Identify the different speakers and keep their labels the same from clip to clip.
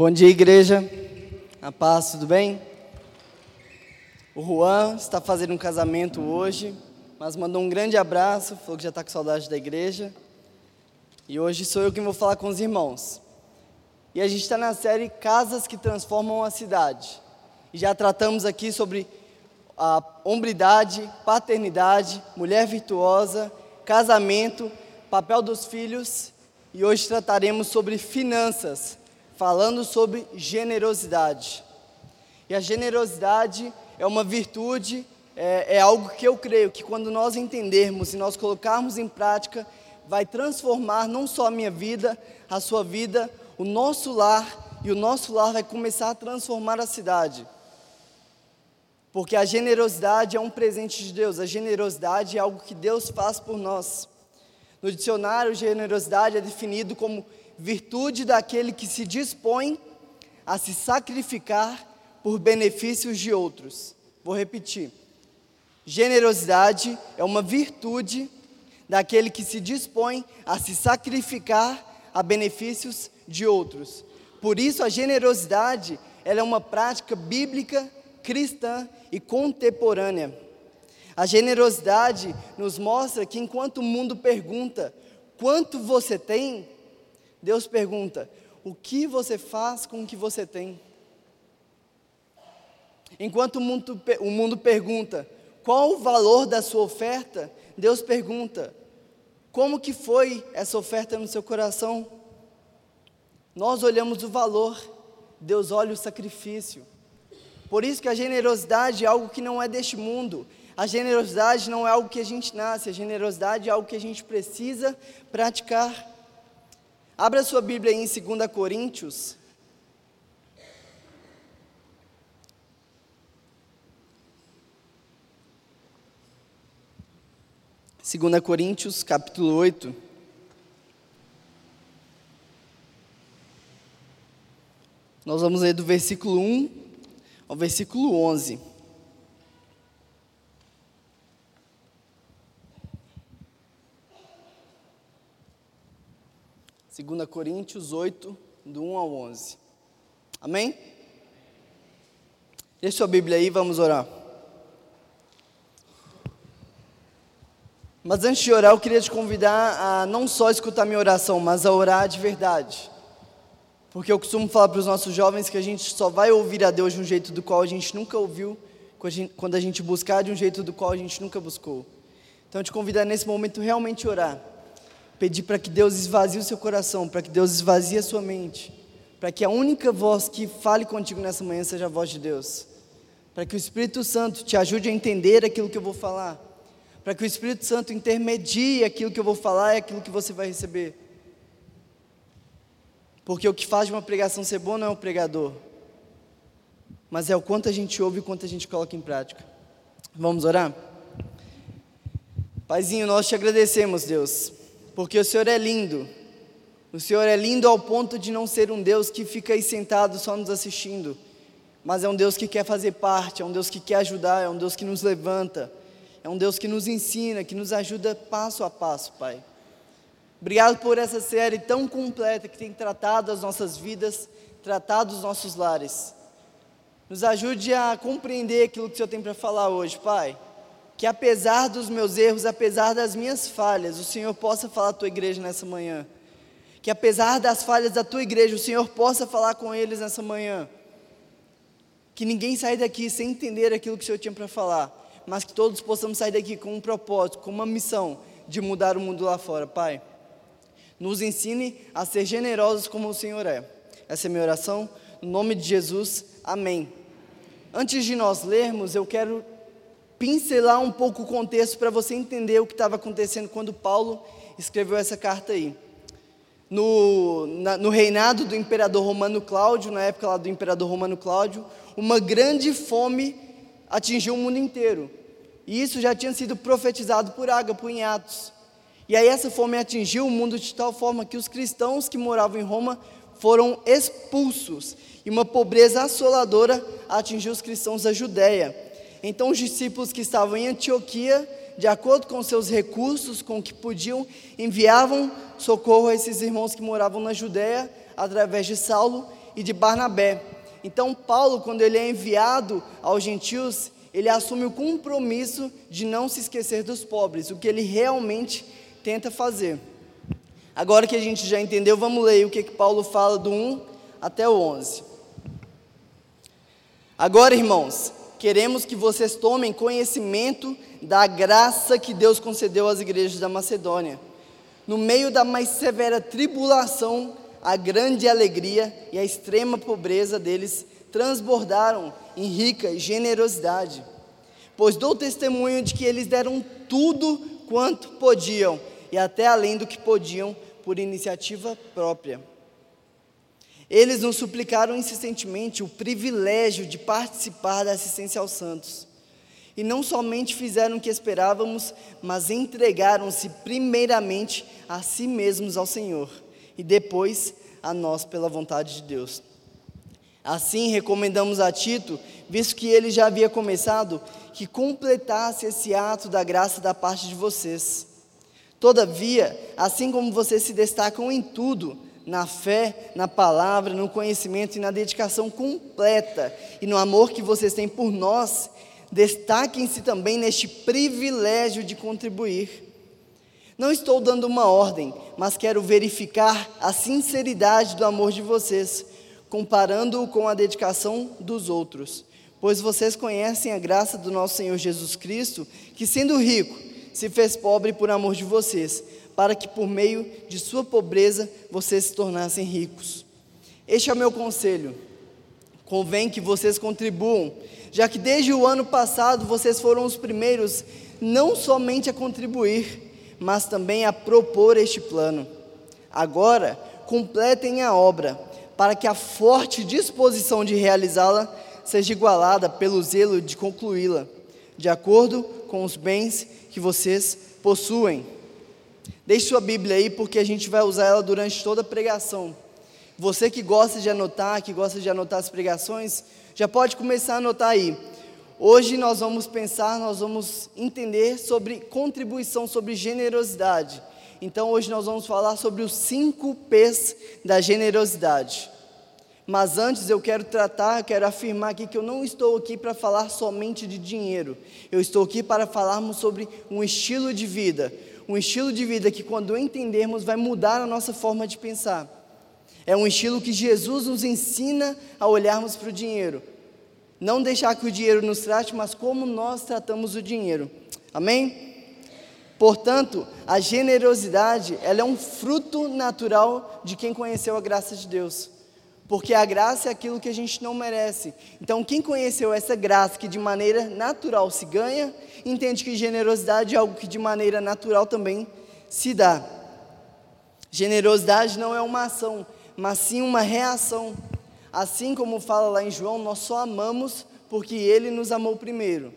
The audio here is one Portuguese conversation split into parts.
Speaker 1: Bom dia, igreja. A paz, tudo bem? O Juan está fazendo um casamento hoje, mas mandou um grande abraço, falou que já está com saudade da igreja. E hoje sou eu quem vou falar com os irmãos. E a gente está na série Casas que Transformam a Cidade. E já tratamos aqui sobre a hombridade, paternidade, mulher virtuosa, casamento, papel dos filhos. E hoje trataremos sobre finanças, falando sobre generosidade. E a generosidade é uma virtude, é, é algo que eu creio que quando nós entendermos e nós colocarmos em prática, vai transformar não só a minha vida, a sua vida, o nosso lar, e o nosso lar vai começar a transformar a cidade. Porque a generosidade é um presente de Deus, a generosidade é algo que Deus faz por nós. No dicionário, generosidade é definido como virtude daquele que se dispõe a se sacrificar por benefícios de outros. Vou repetir. Generosidade é uma virtude daquele que se dispõe a se sacrificar a benefícios de outros. Por isso a generosidade, ela é uma prática bíblica, cristã e contemporânea. A generosidade nos mostra que enquanto o mundo pergunta quanto você tem, Deus pergunta: o que você faz com o que você tem? Enquanto o mundo, o mundo pergunta qual o valor da sua oferta, Deus pergunta: como que foi essa oferta no seu coração? Nós olhamos o valor, Deus olha o sacrifício. Por isso que a generosidade é algo que não é deste mundo. A generosidade não é algo que a gente nasce, a generosidade é algo que a gente precisa praticar. Abra sua Bíblia aí em 2 Coríntios. Segunda Coríntios, capítulo 8. Nós vamos ler do versículo 1 ao versículo 11. 2 Coríntios 8, do 1 ao 11. Amém? Deixa sua Bíblia aí, vamos orar. Mas antes de orar, eu queria te convidar a não só escutar minha oração, mas a orar de verdade. Porque eu costumo falar para os nossos jovens que a gente só vai ouvir a Deus de um jeito do qual a gente nunca ouviu, quando a gente buscar de um jeito do qual a gente nunca buscou. Então, eu te convidar nesse momento realmente orar pedir para que Deus esvazie o seu coração, para que Deus esvazie a sua mente, para que a única voz que fale contigo nessa manhã seja a voz de Deus, para que o Espírito Santo te ajude a entender aquilo que eu vou falar, para que o Espírito Santo intermedie aquilo que eu vou falar e aquilo que você vai receber. Porque o que faz de uma pregação ser boa não é o pregador, mas é o quanto a gente ouve e o quanto a gente coloca em prática. Vamos orar? Paizinho, nós te agradecemos, Deus porque o Senhor é lindo. O Senhor é lindo ao ponto de não ser um Deus que fica aí sentado só nos assistindo, mas é um Deus que quer fazer parte, é um Deus que quer ajudar, é um Deus que nos levanta, é um Deus que nos ensina, que nos ajuda passo a passo, Pai. Obrigado por essa série tão completa que tem tratado as nossas vidas, tratado os nossos lares. Nos ajude a compreender aquilo que o Senhor tem para falar hoje, Pai que apesar dos meus erros, apesar das minhas falhas, o Senhor possa falar à tua igreja nessa manhã. Que apesar das falhas da tua igreja, o Senhor possa falar com eles nessa manhã. Que ninguém saia daqui sem entender aquilo que o Senhor tinha para falar, mas que todos possamos sair daqui com um propósito, com uma missão de mudar o mundo lá fora, Pai. Nos ensine a ser generosos como o Senhor é. Essa é minha oração, no nome de Jesus, amém. Antes de nós lermos, eu quero pincelar um pouco o contexto para você entender o que estava acontecendo quando Paulo escreveu essa carta aí. No, na, no reinado do imperador romano Cláudio, na época lá do imperador romano Cláudio, uma grande fome atingiu o mundo inteiro. E isso já tinha sido profetizado por Ágapo em Atos. E aí essa fome atingiu o mundo de tal forma que os cristãos que moravam em Roma foram expulsos. E uma pobreza assoladora atingiu os cristãos da Judéia. Então os discípulos que estavam em Antioquia, de acordo com seus recursos, com o que podiam, enviavam socorro a esses irmãos que moravam na Judéia, através de Saulo, e de Barnabé. Então, Paulo, quando ele é enviado aos gentios, ele assume o compromisso de não se esquecer dos pobres, o que ele realmente tenta fazer. Agora que a gente já entendeu, vamos ler o que, que Paulo fala do 1 até o 11. Agora, irmãos, queremos que vocês tomem conhecimento da graça que Deus concedeu às igrejas da Macedônia. No meio da mais severa tribulação, a grande alegria e a extrema pobreza deles transbordaram em rica generosidade. Pois dou testemunho de que eles deram tudo quanto podiam e até além do que podiam por iniciativa própria. Eles nos suplicaram insistentemente o privilégio de participar da assistência aos santos. E não somente fizeram o que esperávamos, mas entregaram-se primeiramente a si mesmos ao Senhor e depois a nós pela vontade de Deus. Assim, recomendamos a Tito, visto que ele já havia começado, que completasse esse ato da graça da parte de vocês. Todavia, assim como vocês se destacam em tudo, na fé, na palavra, no conhecimento e na dedicação completa e no amor que vocês têm por nós, destaquem-se também neste privilégio de contribuir. Não estou dando uma ordem, mas quero verificar a sinceridade do amor de vocês, comparando-o com a dedicação dos outros. Pois vocês conhecem a graça do nosso Senhor Jesus Cristo, que sendo rico, se fez pobre por amor de vocês, para que por meio de sua pobreza vocês se tornassem ricos. Este é o meu conselho. Convém que vocês contribuam, já que desde o ano passado vocês foram os primeiros não somente a contribuir, mas também a propor este plano. Agora, completem a obra para que a forte disposição de realizá-la seja igualada pelo zelo de concluí-la, de acordo com os bens que vocês possuem. Deixe sua Bíblia aí, porque a gente vai usar ela durante toda a pregação. Você que gosta de anotar, que gosta de anotar as pregações, já pode começar a anotar aí. Hoje nós vamos pensar, nós vamos entender sobre contribuição, sobre generosidade. Então hoje nós vamos falar sobre os cinco P's da generosidade. Mas antes eu quero tratar, eu quero afirmar aqui que eu não estou aqui para falar somente de dinheiro. Eu estou aqui para falarmos sobre um estilo de vida. Um estilo de vida que, quando entendermos, vai mudar a nossa forma de pensar. É um estilo que Jesus nos ensina a olharmos para o dinheiro. Não deixar que o dinheiro nos trate, mas como nós tratamos o dinheiro. Amém? Portanto, a generosidade, ela é um fruto natural de quem conheceu a graça de Deus. Porque a graça é aquilo que a gente não merece. Então, quem conheceu essa graça que de maneira natural se ganha, entende que generosidade é algo que de maneira natural também se dá. Generosidade não é uma ação, mas sim uma reação. Assim como fala lá em João, nós só amamos porque ele nos amou primeiro.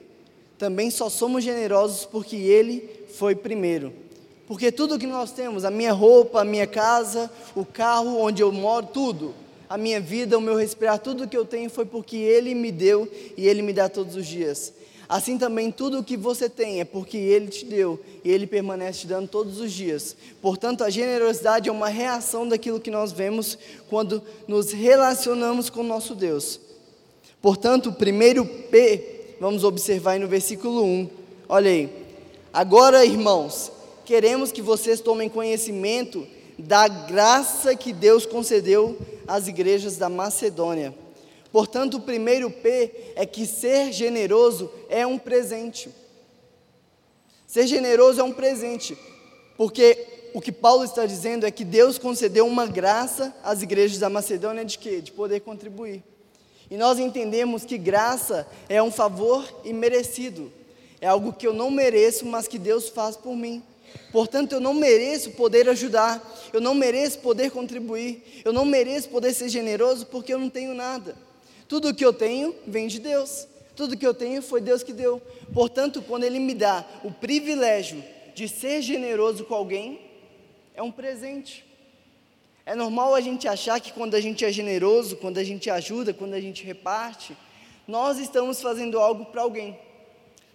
Speaker 1: Também só somos generosos porque ele foi primeiro. Porque tudo que nós temos, a minha roupa, a minha casa, o carro onde eu moro, tudo, a minha vida, o meu respirar, tudo que eu tenho foi porque Ele me deu e Ele me dá todos os dias. Assim também tudo o que você tem é porque Ele te deu e Ele permanece te dando todos os dias. Portanto, a generosidade é uma reação daquilo que nós vemos quando nos relacionamos com nosso Deus. Portanto, o primeiro P, vamos observar aí no versículo 1. Olha aí. Agora, irmãos, queremos que vocês tomem conhecimento da graça que Deus concedeu às igrejas da Macedônia. Portanto, o primeiro P é que ser generoso é um presente. Ser generoso é um presente, porque o que Paulo está dizendo é que Deus concedeu uma graça às igrejas da Macedônia de quê? De poder contribuir. E nós entendemos que graça é um favor imerecido é algo que eu não mereço, mas que Deus faz por mim. Portanto, eu não mereço poder ajudar, eu não mereço poder contribuir, eu não mereço poder ser generoso porque eu não tenho nada. Tudo que eu tenho vem de Deus, tudo que eu tenho foi Deus que deu. Portanto, quando Ele me dá o privilégio de ser generoso com alguém, é um presente. É normal a gente achar que quando a gente é generoso, quando a gente ajuda, quando a gente reparte, nós estamos fazendo algo para alguém.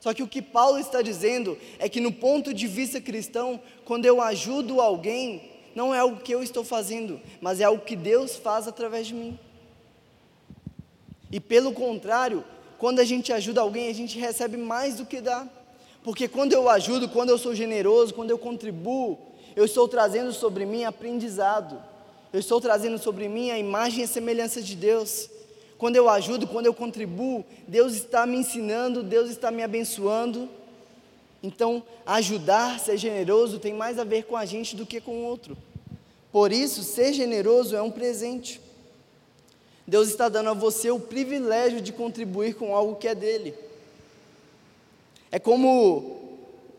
Speaker 1: Só que o que Paulo está dizendo é que, no ponto de vista cristão, quando eu ajudo alguém, não é algo que eu estou fazendo, mas é algo que Deus faz através de mim. E pelo contrário, quando a gente ajuda alguém, a gente recebe mais do que dá. Porque quando eu ajudo, quando eu sou generoso, quando eu contribuo, eu estou trazendo sobre mim aprendizado. Eu estou trazendo sobre mim a imagem e a semelhança de Deus. Quando eu ajudo, quando eu contribuo, Deus está me ensinando, Deus está me abençoando. Então, ajudar, ser generoso, tem mais a ver com a gente do que com o outro. Por isso, ser generoso é um presente. Deus está dando a você o privilégio de contribuir com algo que é dele. É como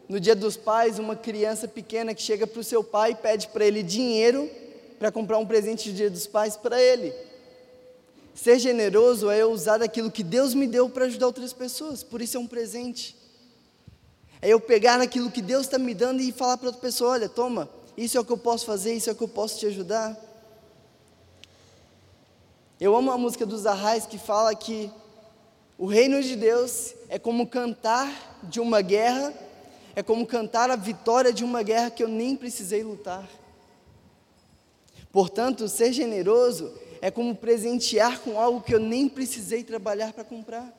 Speaker 1: no dia dos pais, uma criança pequena que chega para o seu pai e pede para ele dinheiro para comprar um presente de dia dos pais para ele. Ser generoso é eu usar aquilo que Deus me deu para ajudar outras pessoas, por isso é um presente. É eu pegar aquilo que Deus está me dando e falar para outra pessoa: olha, toma, isso é o que eu posso fazer, isso é o que eu posso te ajudar. Eu amo a música dos Arrais que fala que o reino de Deus é como cantar de uma guerra, é como cantar a vitória de uma guerra que eu nem precisei lutar. Portanto, ser generoso é como presentear com algo que eu nem precisei trabalhar para comprar.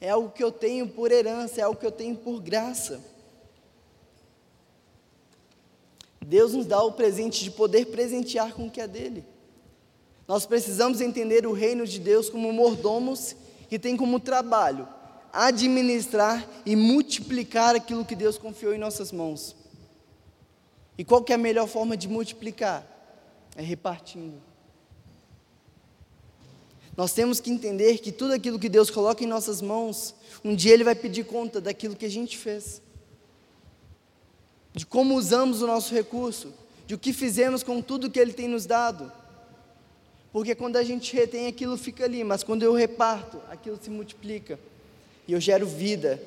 Speaker 1: É algo que eu tenho por herança, é algo que eu tenho por graça. Deus nos dá o presente de poder presentear com o que é dele. Nós precisamos entender o reino de Deus como mordomos que tem como trabalho administrar e multiplicar aquilo que Deus confiou em nossas mãos. E qual que é a melhor forma de multiplicar? É repartindo. Nós temos que entender que tudo aquilo que Deus coloca em nossas mãos, um dia Ele vai pedir conta daquilo que a gente fez, de como usamos o nosso recurso, de o que fizemos com tudo que Ele tem nos dado. Porque quando a gente retém, aquilo fica ali, mas quando eu reparto, aquilo se multiplica e eu gero vida.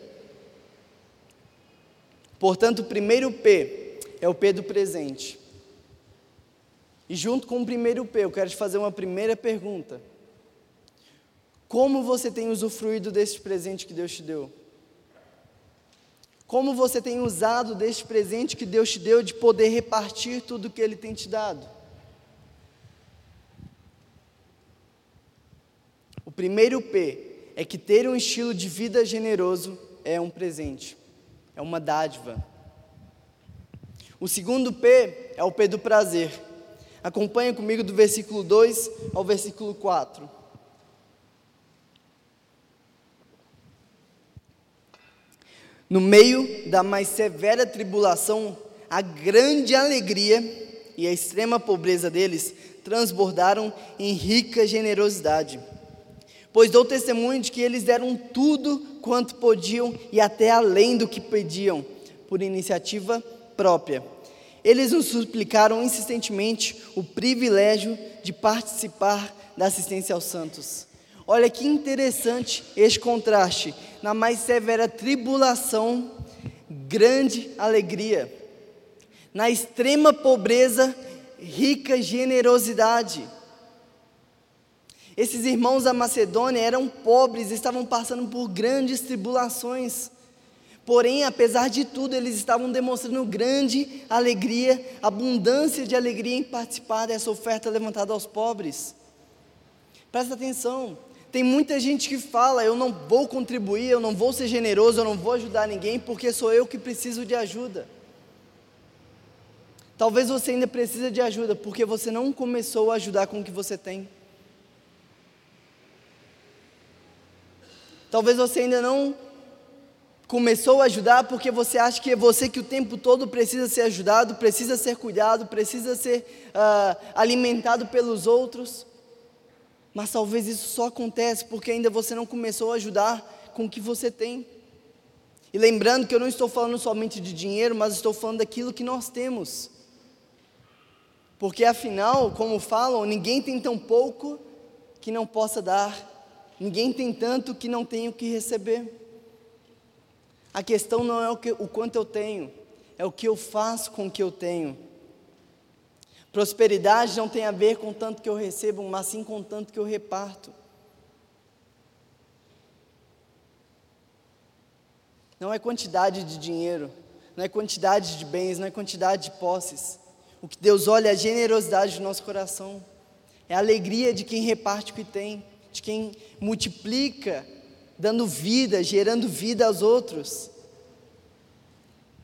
Speaker 1: Portanto, o primeiro P é o P do presente. E junto com o primeiro P, eu quero te fazer uma primeira pergunta. Como você tem usufruído deste presente que Deus te deu? Como você tem usado deste presente que Deus te deu de poder repartir tudo que Ele tem te dado? O primeiro P é que ter um estilo de vida generoso é um presente, é uma dádiva. O segundo P é o P do prazer. Acompanha comigo do versículo 2 ao versículo 4. No meio da mais severa tribulação, a grande alegria e a extrema pobreza deles transbordaram em rica generosidade. Pois dou testemunho de que eles deram tudo quanto podiam e até além do que pediam, por iniciativa própria. Eles nos suplicaram insistentemente o privilégio de participar da assistência aos santos. Olha que interessante este contraste. Na mais severa tribulação, grande alegria. Na extrema pobreza, rica generosidade. Esses irmãos da Macedônia eram pobres, estavam passando por grandes tribulações. Porém, apesar de tudo, eles estavam demonstrando grande alegria, abundância de alegria em participar dessa oferta levantada aos pobres. Presta atenção, tem muita gente que fala: eu não vou contribuir, eu não vou ser generoso, eu não vou ajudar ninguém porque sou eu que preciso de ajuda. Talvez você ainda precise de ajuda porque você não começou a ajudar com o que você tem. Talvez você ainda não começou a ajudar porque você acha que é você que o tempo todo precisa ser ajudado, precisa ser cuidado, precisa ser uh, alimentado pelos outros. Mas talvez isso só acontece porque ainda você não começou a ajudar com o que você tem. E lembrando que eu não estou falando somente de dinheiro, mas estou falando daquilo que nós temos. Porque afinal, como falam, ninguém tem tão pouco que não possa dar, ninguém tem tanto que não tenha o que receber. A questão não é o, que, o quanto eu tenho, é o que eu faço com o que eu tenho. Prosperidade não tem a ver com tanto que eu recebo, mas sim com tanto que eu reparto. Não é quantidade de dinheiro, não é quantidade de bens, não é quantidade de posses. O que Deus olha é a generosidade do nosso coração, é a alegria de quem reparte o que tem, de quem multiplica, dando vida, gerando vida aos outros.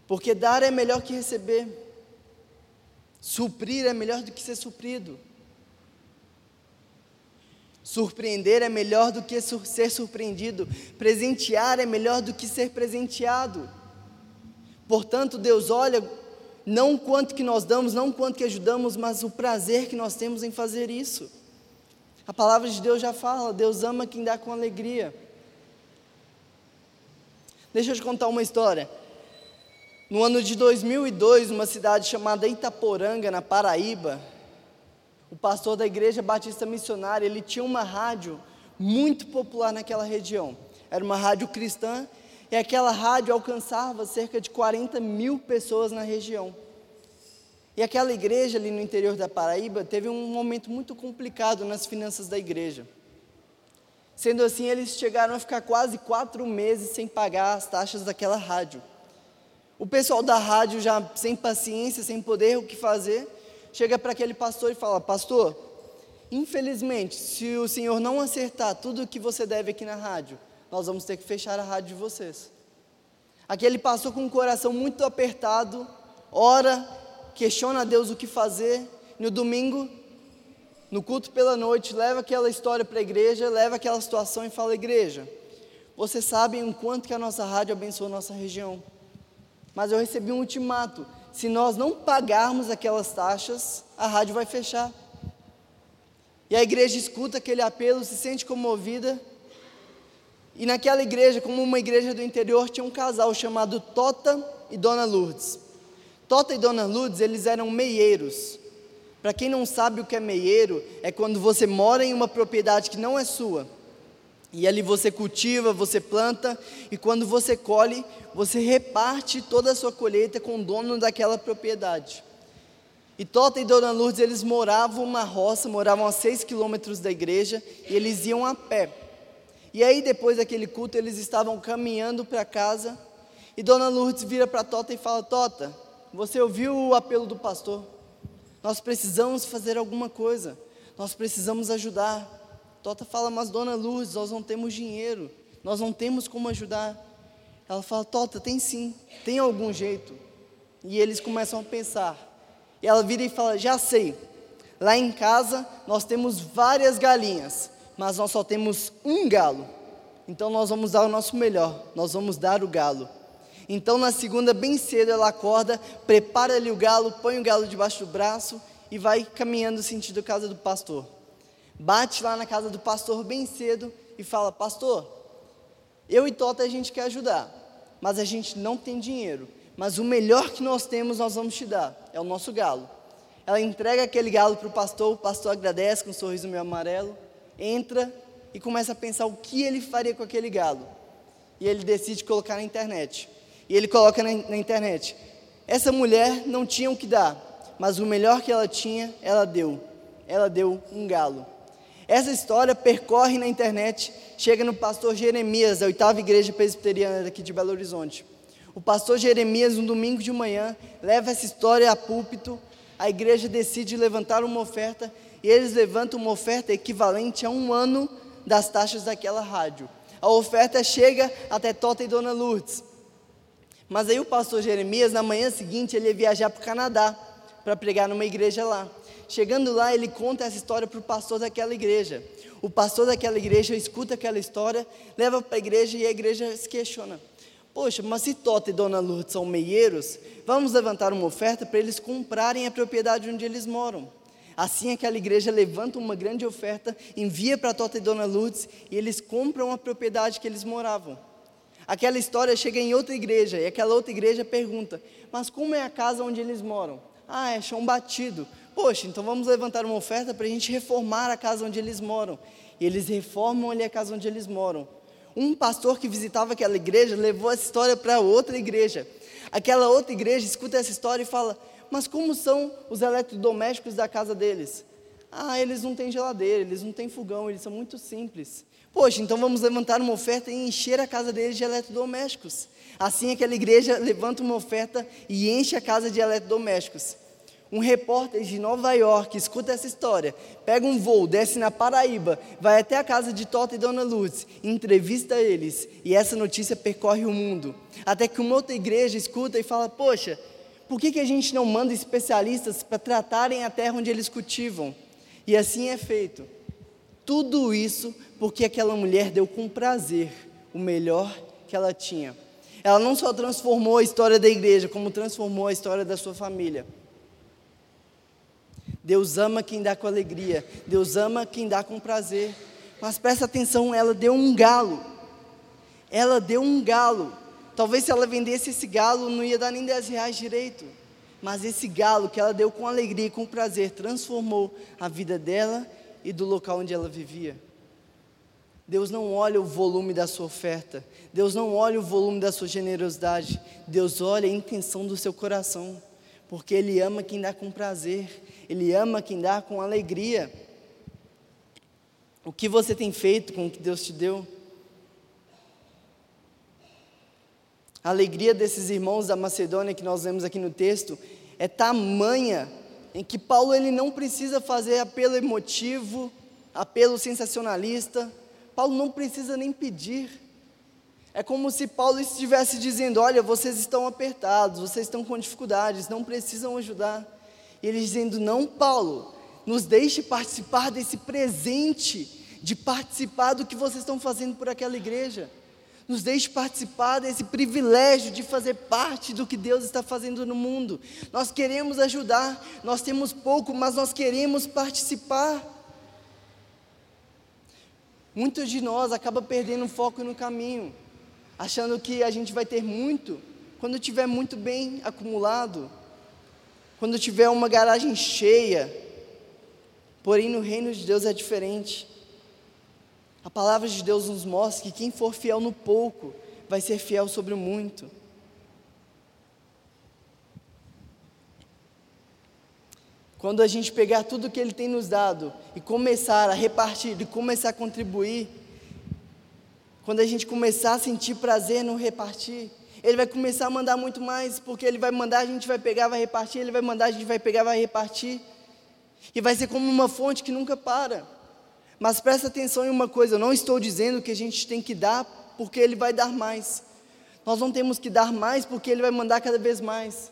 Speaker 1: Porque dar é melhor que receber, suprir é melhor do que ser suprido. Surpreender é melhor do que ser surpreendido. Presentear é melhor do que ser presenteado. Portanto, Deus olha não quanto que nós damos, não quanto que ajudamos, mas o prazer que nós temos em fazer isso. A palavra de Deus já fala, Deus ama quem dá com alegria. Deixa eu te contar uma história. No ano de 2002, numa cidade chamada Itaporanga, na Paraíba, o pastor da igreja batista missionária, ele tinha uma rádio muito popular naquela região. Era uma rádio cristã e aquela rádio alcançava cerca de 40 mil pessoas na região. E aquela igreja ali no interior da Paraíba teve um momento muito complicado nas finanças da igreja. Sendo assim, eles chegaram a ficar quase quatro meses sem pagar as taxas daquela rádio. O pessoal da rádio, já sem paciência, sem poder o que fazer, chega para aquele pastor e fala: Pastor, infelizmente, se o senhor não acertar tudo o que você deve aqui na rádio, nós vamos ter que fechar a rádio de vocês. Aquele pastor com o coração muito apertado, ora, questiona a Deus o que fazer. No domingo, no culto pela noite, leva aquela história para a igreja, leva aquela situação e fala: Igreja, vocês sabem o quanto que a nossa rádio abençoa a nossa região. Mas eu recebi um ultimato: se nós não pagarmos aquelas taxas, a rádio vai fechar. E a igreja escuta aquele apelo, se sente comovida. E naquela igreja, como uma igreja do interior, tinha um casal chamado Tota e Dona Lourdes. Tota e Dona Lourdes, eles eram meieiros. Para quem não sabe o que é meieiro, é quando você mora em uma propriedade que não é sua. E ali você cultiva, você planta, e quando você colhe, você reparte toda a sua colheita com o dono daquela propriedade. E Tota e Dona Lourdes, eles moravam uma roça, moravam a seis quilômetros da igreja, e eles iam a pé. E aí, depois daquele culto, eles estavam caminhando para casa, e Dona Lourdes vira para Tota e fala: Tota, você ouviu o apelo do pastor? Nós precisamos fazer alguma coisa, nós precisamos ajudar. Tota fala, mas dona Lourdes, nós não temos dinheiro, nós não temos como ajudar. Ela fala, Tota, tem sim, tem algum jeito. E eles começam a pensar. E ela vira e fala, já sei, lá em casa nós temos várias galinhas, mas nós só temos um galo. Então nós vamos dar o nosso melhor, nós vamos dar o galo. Então na segunda, bem cedo, ela acorda, prepara ali o galo, põe o galo debaixo do braço e vai caminhando sentido casa do pastor bate lá na casa do pastor bem cedo e fala: Pastor, eu e Tota a gente quer ajudar, mas a gente não tem dinheiro. Mas o melhor que nós temos, nós vamos te dar é o nosso galo. Ela entrega aquele galo para o pastor, o pastor agradece com um sorriso meio amarelo, entra e começa a pensar o que ele faria com aquele galo. E ele decide colocar na internet. E ele coloca na, na internet: essa mulher não tinha o que dar, mas o melhor que ela tinha, ela deu. Ela deu um galo. Essa história percorre na internet, chega no pastor Jeremias, da oitava igreja presbiteriana daqui de Belo Horizonte. O pastor Jeremias, um domingo de manhã, leva essa história a púlpito, a igreja decide levantar uma oferta, e eles levantam uma oferta equivalente a um ano das taxas daquela rádio. A oferta chega até Tota e Dona Lourdes. Mas aí o pastor Jeremias, na manhã seguinte, ele ia viajar para o Canadá, para pregar numa igreja lá. Chegando lá, ele conta essa história para o pastor daquela igreja. O pastor daquela igreja escuta aquela história, leva para a igreja e a igreja se questiona. Poxa, mas se Tota e Dona Lourdes são meieiros, vamos levantar uma oferta para eles comprarem a propriedade onde eles moram. Assim, aquela igreja levanta uma grande oferta, envia para Tota e Dona Lourdes e eles compram a propriedade que eles moravam. Aquela história chega em outra igreja e aquela outra igreja pergunta: Mas como é a casa onde eles moram? Ah, é chão batido. Poxa, então vamos levantar uma oferta para a gente reformar a casa onde eles moram. E eles reformam ali a casa onde eles moram. Um pastor que visitava aquela igreja levou essa história para outra igreja. Aquela outra igreja escuta essa história e fala: Mas como são os eletrodomésticos da casa deles? Ah, eles não têm geladeira, eles não têm fogão, eles são muito simples. Poxa, então vamos levantar uma oferta e encher a casa deles de eletrodomésticos. Assim aquela igreja levanta uma oferta e enche a casa de eletrodomésticos. Um repórter de Nova York escuta essa história, pega um voo, desce na Paraíba, vai até a casa de Tota e Dona Luz, entrevista eles, e essa notícia percorre o mundo. Até que uma outra igreja escuta e fala: Poxa, por que, que a gente não manda especialistas para tratarem a terra onde eles cultivam? E assim é feito. Tudo isso porque aquela mulher deu com prazer o melhor que ela tinha. Ela não só transformou a história da igreja, como transformou a história da sua família. Deus ama quem dá com alegria, Deus ama quem dá com prazer. Mas presta atenção, ela deu um galo. Ela deu um galo. Talvez se ela vendesse esse galo, não ia dar nem 10 reais direito. Mas esse galo que ela deu com alegria e com prazer transformou a vida dela e do local onde ela vivia. Deus não olha o volume da sua oferta, Deus não olha o volume da sua generosidade, Deus olha a intenção do seu coração, porque Ele ama quem dá com prazer, Ele ama quem dá com alegria. O que você tem feito com o que Deus te deu? A alegria desses irmãos da Macedônia que nós vemos aqui no texto é tamanha em que Paulo ele não precisa fazer apelo emotivo, apelo sensacionalista. Paulo não precisa nem pedir. É como se Paulo estivesse dizendo: Olha, vocês estão apertados, vocês estão com dificuldades, não precisam ajudar. E ele dizendo: Não, Paulo, nos deixe participar desse presente, de participar do que vocês estão fazendo por aquela igreja nos deixe participar desse privilégio de fazer parte do que Deus está fazendo no mundo. Nós queremos ajudar, nós temos pouco, mas nós queremos participar. Muitos de nós acabam perdendo o foco no caminho, achando que a gente vai ter muito quando tiver muito bem acumulado, quando tiver uma garagem cheia. Porém, no reino de Deus é diferente. A palavra de Deus nos mostra que quem for fiel no pouco vai ser fiel sobre o muito. Quando a gente pegar tudo que Ele tem nos dado e começar a repartir, e começar a contribuir, quando a gente começar a sentir prazer no repartir, Ele vai começar a mandar muito mais, porque Ele vai mandar, a gente vai pegar, vai repartir, Ele vai mandar, a gente vai pegar, vai repartir, e vai ser como uma fonte que nunca para. Mas presta atenção em uma coisa: eu não estou dizendo que a gente tem que dar porque Ele vai dar mais. Nós não temos que dar mais porque Ele vai mandar cada vez mais.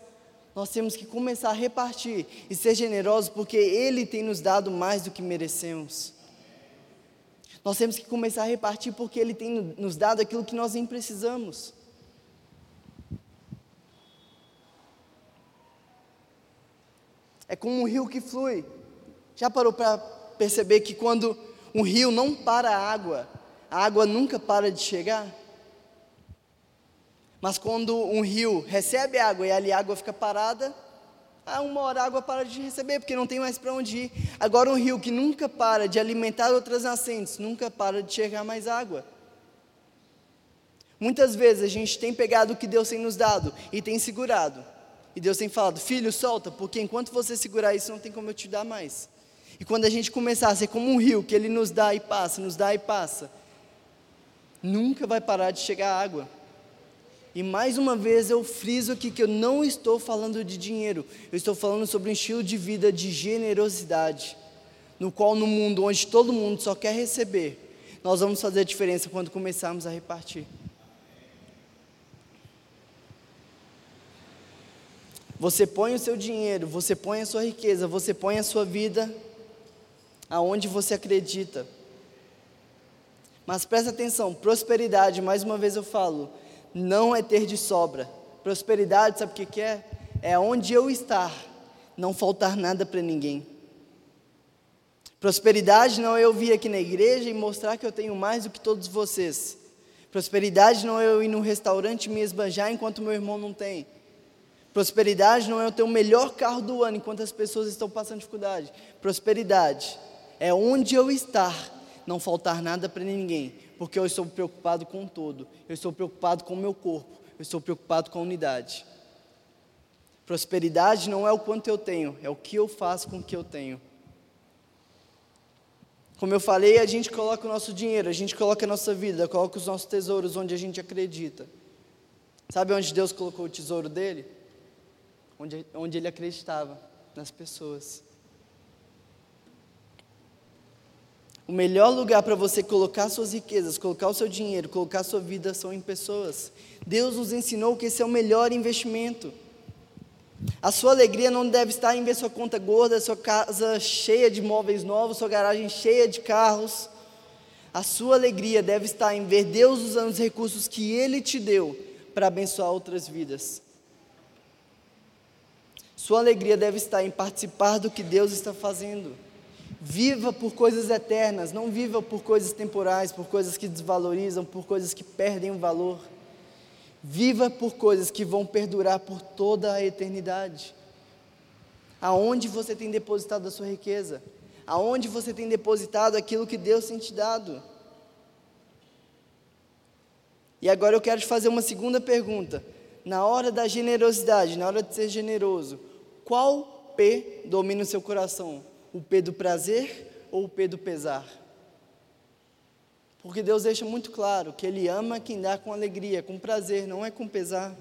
Speaker 1: Nós temos que começar a repartir e ser generosos porque Ele tem nos dado mais do que merecemos. Nós temos que começar a repartir porque Ele tem nos dado aquilo que nós nem precisamos. É como um rio que flui. Já parou para perceber que quando um rio não para a água, a água nunca para de chegar. Mas quando um rio recebe água e ali a água fica parada, a uma hora a água para de receber, porque não tem mais para onde ir. Agora um rio que nunca para de alimentar outras nascentes, nunca para de chegar mais água. Muitas vezes a gente tem pegado o que Deus tem nos dado e tem segurado. E Deus tem falado, filho, solta, porque enquanto você segurar isso, não tem como eu te dar mais. E quando a gente começar a ser como um rio, que ele nos dá e passa, nos dá e passa, nunca vai parar de chegar água. E mais uma vez eu friso aqui que eu não estou falando de dinheiro, eu estou falando sobre um estilo de vida de generosidade, no qual no mundo onde todo mundo só quer receber, nós vamos fazer a diferença quando começarmos a repartir. Você põe o seu dinheiro, você põe a sua riqueza, você põe a sua vida aonde você acredita. Mas presta atenção, prosperidade, mais uma vez eu falo, não é ter de sobra. Prosperidade, sabe o que, é? É onde eu estar, não faltar nada para ninguém. Prosperidade não é eu vir aqui na igreja e mostrar que eu tenho mais do que todos vocês. Prosperidade não é eu ir num restaurante e me esbanjar enquanto meu irmão não tem. Prosperidade não é eu ter o melhor carro do ano enquanto as pessoas estão passando dificuldade. Prosperidade é onde eu estar, não faltar nada para ninguém, porque eu estou preocupado com todo, eu estou preocupado com o meu corpo, eu estou preocupado com a unidade. Prosperidade não é o quanto eu tenho, é o que eu faço com o que eu tenho. Como eu falei, a gente coloca o nosso dinheiro, a gente coloca a nossa vida, coloca os nossos tesouros onde a gente acredita. Sabe onde Deus colocou o tesouro dele? Onde, onde ele acreditava. nas pessoas. O melhor lugar para você colocar suas riquezas, colocar o seu dinheiro, colocar a sua vida são em pessoas. Deus nos ensinou que esse é o melhor investimento. A sua alegria não deve estar em ver sua conta gorda, sua casa cheia de móveis novos, sua garagem cheia de carros. A sua alegria deve estar em ver Deus usando os recursos que Ele te deu para abençoar outras vidas. Sua alegria deve estar em participar do que Deus está fazendo. Viva por coisas eternas, não viva por coisas temporais, por coisas que desvalorizam, por coisas que perdem o valor. Viva por coisas que vão perdurar por toda a eternidade. Aonde você tem depositado a sua riqueza? Aonde você tem depositado aquilo que Deus tem te dado? E agora eu quero te fazer uma segunda pergunta. Na hora da generosidade, na hora de ser generoso, qual P domina o seu coração? O P do prazer ou o P do pesar? Porque Deus deixa muito claro que Ele ama quem dá com alegria, com prazer, não é com pesar.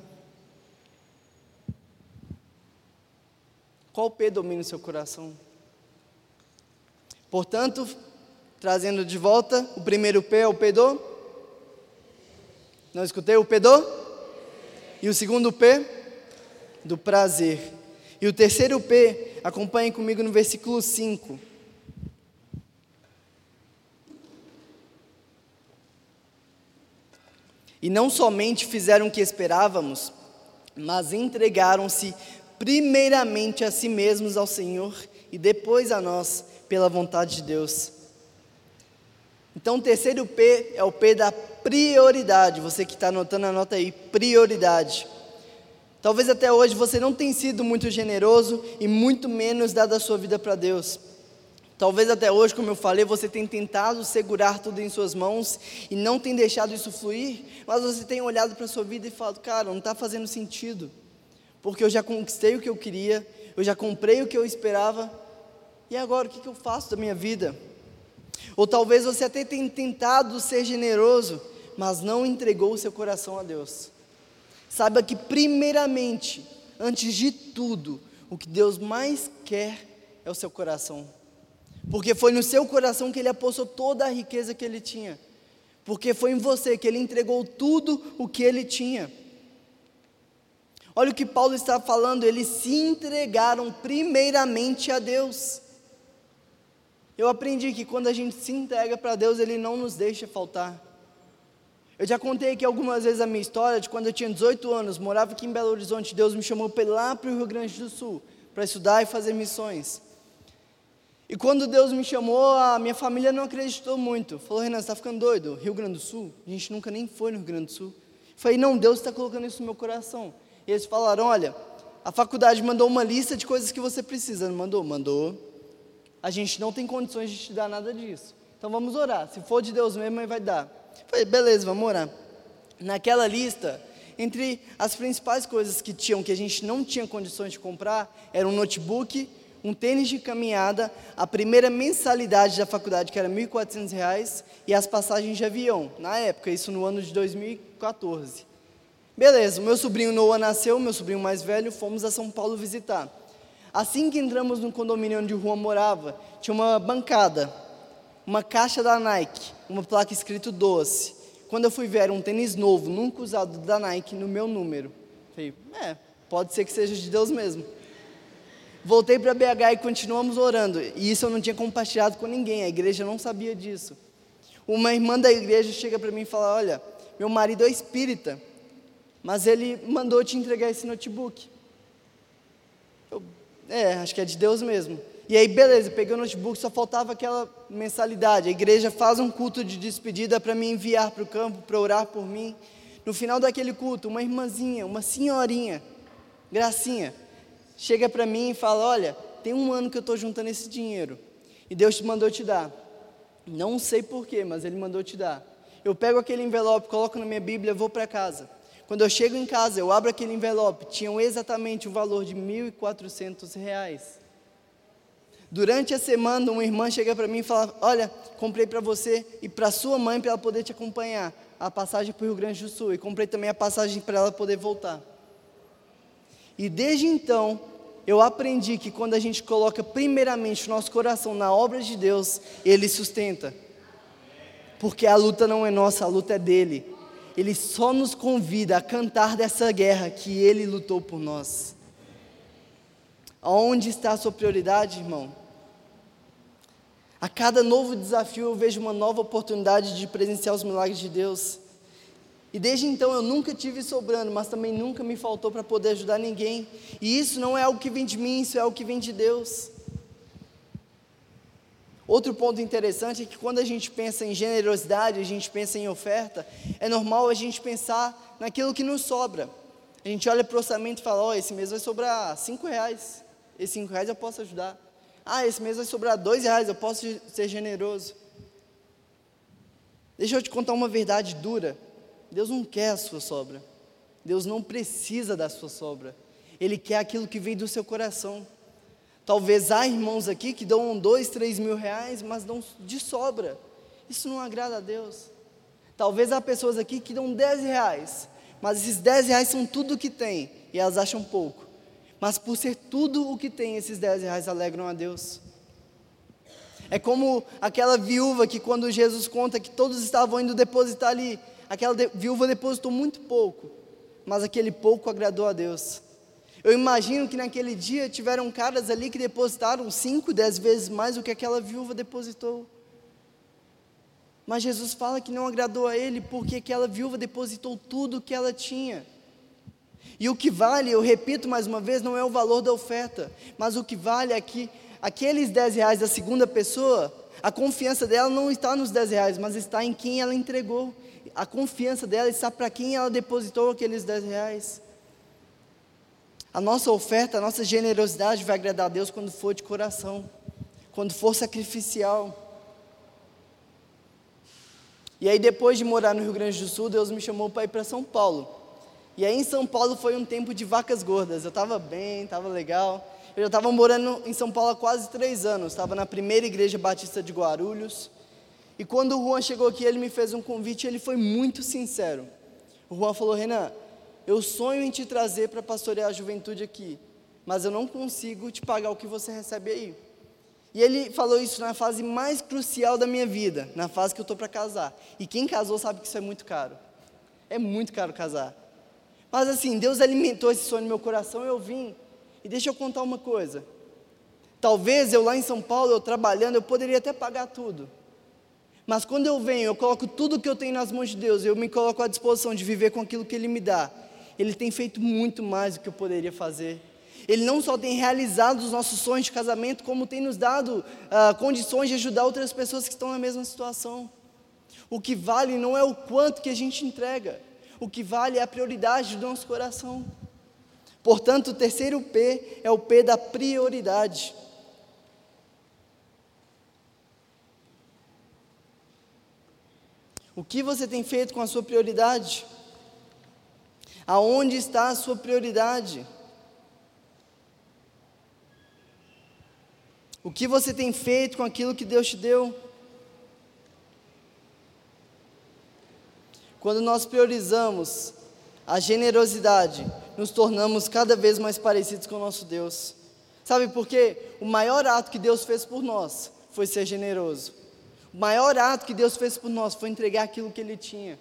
Speaker 1: Qual P domina o seu coração? Portanto, trazendo de volta, o primeiro P é o P do? Não escutei o P do? E o segundo P? Do prazer. E o terceiro P, acompanhe comigo no versículo 5. E não somente fizeram o que esperávamos, mas entregaram-se primeiramente a si mesmos ao Senhor e depois a nós, pela vontade de Deus. Então, o terceiro P é o P da prioridade. Você que está anotando, anota aí: prioridade. Talvez até hoje você não tenha sido muito generoso e muito menos dado a sua vida para Deus. Talvez até hoje, como eu falei, você tenha tentado segurar tudo em suas mãos e não tem deixado isso fluir, mas você tem olhado para a sua vida e falado, cara, não está fazendo sentido, porque eu já conquistei o que eu queria, eu já comprei o que eu esperava, e agora o que, que eu faço da minha vida? Ou talvez você até tenha tentado ser generoso, mas não entregou o seu coração a Deus. Saiba que, primeiramente, antes de tudo, o que Deus mais quer é o seu coração. Porque foi no seu coração que Ele apostou toda a riqueza que Ele tinha. Porque foi em você que Ele entregou tudo o que Ele tinha. Olha o que Paulo está falando, eles se entregaram primeiramente a Deus. Eu aprendi que quando a gente se entrega para Deus, Ele não nos deixa faltar. Eu já contei aqui algumas vezes a minha história de quando eu tinha 18 anos, morava aqui em Belo Horizonte, Deus me chamou para ir lá para o Rio Grande do Sul, para estudar e fazer missões. E quando Deus me chamou, a minha família não acreditou muito. Falou, Renan, você está ficando doido? Rio Grande do Sul? A gente nunca nem foi no Rio Grande do Sul. Eu falei, não, Deus está colocando isso no meu coração. E eles falaram, olha, a faculdade mandou uma lista de coisas que você precisa. Não mandou? Mandou. A gente não tem condições de te dar nada disso. Então vamos orar. Se for de Deus mesmo, aí vai dar. Falei, beleza, vamos orar. Naquela lista, entre as principais coisas que tinham, que a gente não tinha condições de comprar, era um notebook, um tênis de caminhada, a primeira mensalidade da faculdade, que era R$ 1.400, e as passagens de avião, na época, isso no ano de 2014. Beleza, meu sobrinho Noah nasceu, meu sobrinho mais velho, fomos a São Paulo visitar. Assim que entramos no condomínio onde o Juan morava, tinha uma bancada uma caixa da Nike, uma placa escrito doce. Quando eu fui ver, um tênis novo, nunca usado da Nike, no meu número. Falei, é, pode ser que seja de Deus mesmo. Voltei para BH e continuamos orando. E isso eu não tinha compartilhado com ninguém, a igreja não sabia disso. Uma irmã da igreja chega para mim e fala: Olha, meu marido é espírita, mas ele mandou te entregar esse notebook. Eu, é, acho que é de Deus mesmo. E aí, beleza, peguei o notebook, só faltava aquela mensalidade. A igreja faz um culto de despedida para me enviar para o campo, para orar por mim. No final daquele culto, uma irmãzinha, uma senhorinha, gracinha, chega para mim e fala: Olha, tem um ano que eu estou juntando esse dinheiro. E Deus te mandou te dar. Não sei porquê, mas Ele mandou te dar. Eu pego aquele envelope, coloco na minha Bíblia, vou para casa. Quando eu chego em casa, eu abro aquele envelope, tinham exatamente o valor de R$ 1.400. Durante a semana, uma irmã chega para mim e fala: Olha, comprei para você e para sua mãe, para ela poder te acompanhar, a passagem para o Rio Grande do Sul. E comprei também a passagem para ela poder voltar. E desde então, eu aprendi que quando a gente coloca primeiramente o nosso coração na obra de Deus, Ele sustenta. Porque a luta não é nossa, a luta é dele. Ele só nos convida a cantar dessa guerra que Ele lutou por nós. Aonde está a sua prioridade, irmão? A cada novo desafio eu vejo uma nova oportunidade de presenciar os milagres de Deus. E desde então eu nunca tive sobrando, mas também nunca me faltou para poder ajudar ninguém. E isso não é algo que vem de mim, isso é algo que vem de Deus. Outro ponto interessante é que quando a gente pensa em generosidade, a gente pensa em oferta, é normal a gente pensar naquilo que nos sobra. A gente olha para o orçamento e fala, ó, oh, esse mês vai sobrar cinco reais, esses cinco reais eu posso ajudar. Ah, esse mês vai sobrar dois reais, eu posso ser generoso. Deixa eu te contar uma verdade dura. Deus não quer a sua sobra. Deus não precisa da sua sobra. Ele quer aquilo que vem do seu coração. Talvez há irmãos aqui que dão dois, três mil reais, mas dão de sobra. Isso não agrada a Deus. Talvez há pessoas aqui que dão dez reais, mas esses dez reais são tudo o que tem e elas acham pouco. Mas por ser tudo o que tem, esses dez reais alegram a Deus. É como aquela viúva que quando Jesus conta que todos estavam indo depositar ali aquela viúva depositou muito pouco, mas aquele pouco agradou a Deus. Eu imagino que naquele dia tiveram caras ali que depositaram cinco, dez vezes mais do que aquela viúva depositou. Mas Jesus fala que não agradou a ele porque aquela viúva depositou tudo o que ela tinha. E o que vale, eu repito mais uma vez, não é o valor da oferta, mas o que vale é que aqueles dez reais da segunda pessoa, a confiança dela não está nos dez reais, mas está em quem ela entregou a confiança dela está para quem ela depositou aqueles 10 reais. A nossa oferta, a nossa generosidade vai agradar a Deus quando for de coração, quando for sacrificial. E aí, depois de morar no Rio Grande do Sul, Deus me chamou para ir para São Paulo. E aí, em São Paulo, foi um tempo de vacas gordas. Eu estava bem, estava legal. Eu já estava morando em São Paulo há quase três anos. Estava na primeira igreja batista de Guarulhos. E quando o Juan chegou aqui, ele me fez um convite ele foi muito sincero. O Juan falou: Renan, eu sonho em te trazer para pastorear a juventude aqui, mas eu não consigo te pagar o que você recebe aí. E ele falou isso na fase mais crucial da minha vida, na fase que eu estou para casar. E quem casou sabe que isso é muito caro. É muito caro casar. Mas assim, Deus alimentou esse sonho no meu coração e eu vim. E deixa eu contar uma coisa. Talvez eu lá em São Paulo, eu trabalhando, eu poderia até pagar tudo. Mas quando eu venho, eu coloco tudo que eu tenho nas mãos de Deus, eu me coloco à disposição de viver com aquilo que Ele me dá. Ele tem feito muito mais do que eu poderia fazer. Ele não só tem realizado os nossos sonhos de casamento, como tem nos dado uh, condições de ajudar outras pessoas que estão na mesma situação. O que vale não é o quanto que a gente entrega, o que vale é a prioridade do nosso coração. Portanto, o terceiro P é o P da prioridade. O que você tem feito com a sua prioridade? Aonde está a sua prioridade? O que você tem feito com aquilo que Deus te deu? Quando nós priorizamos a generosidade, nos tornamos cada vez mais parecidos com o nosso Deus. Sabe por quê? O maior ato que Deus fez por nós foi ser generoso. O maior ato que Deus fez por nós foi entregar aquilo que Ele tinha.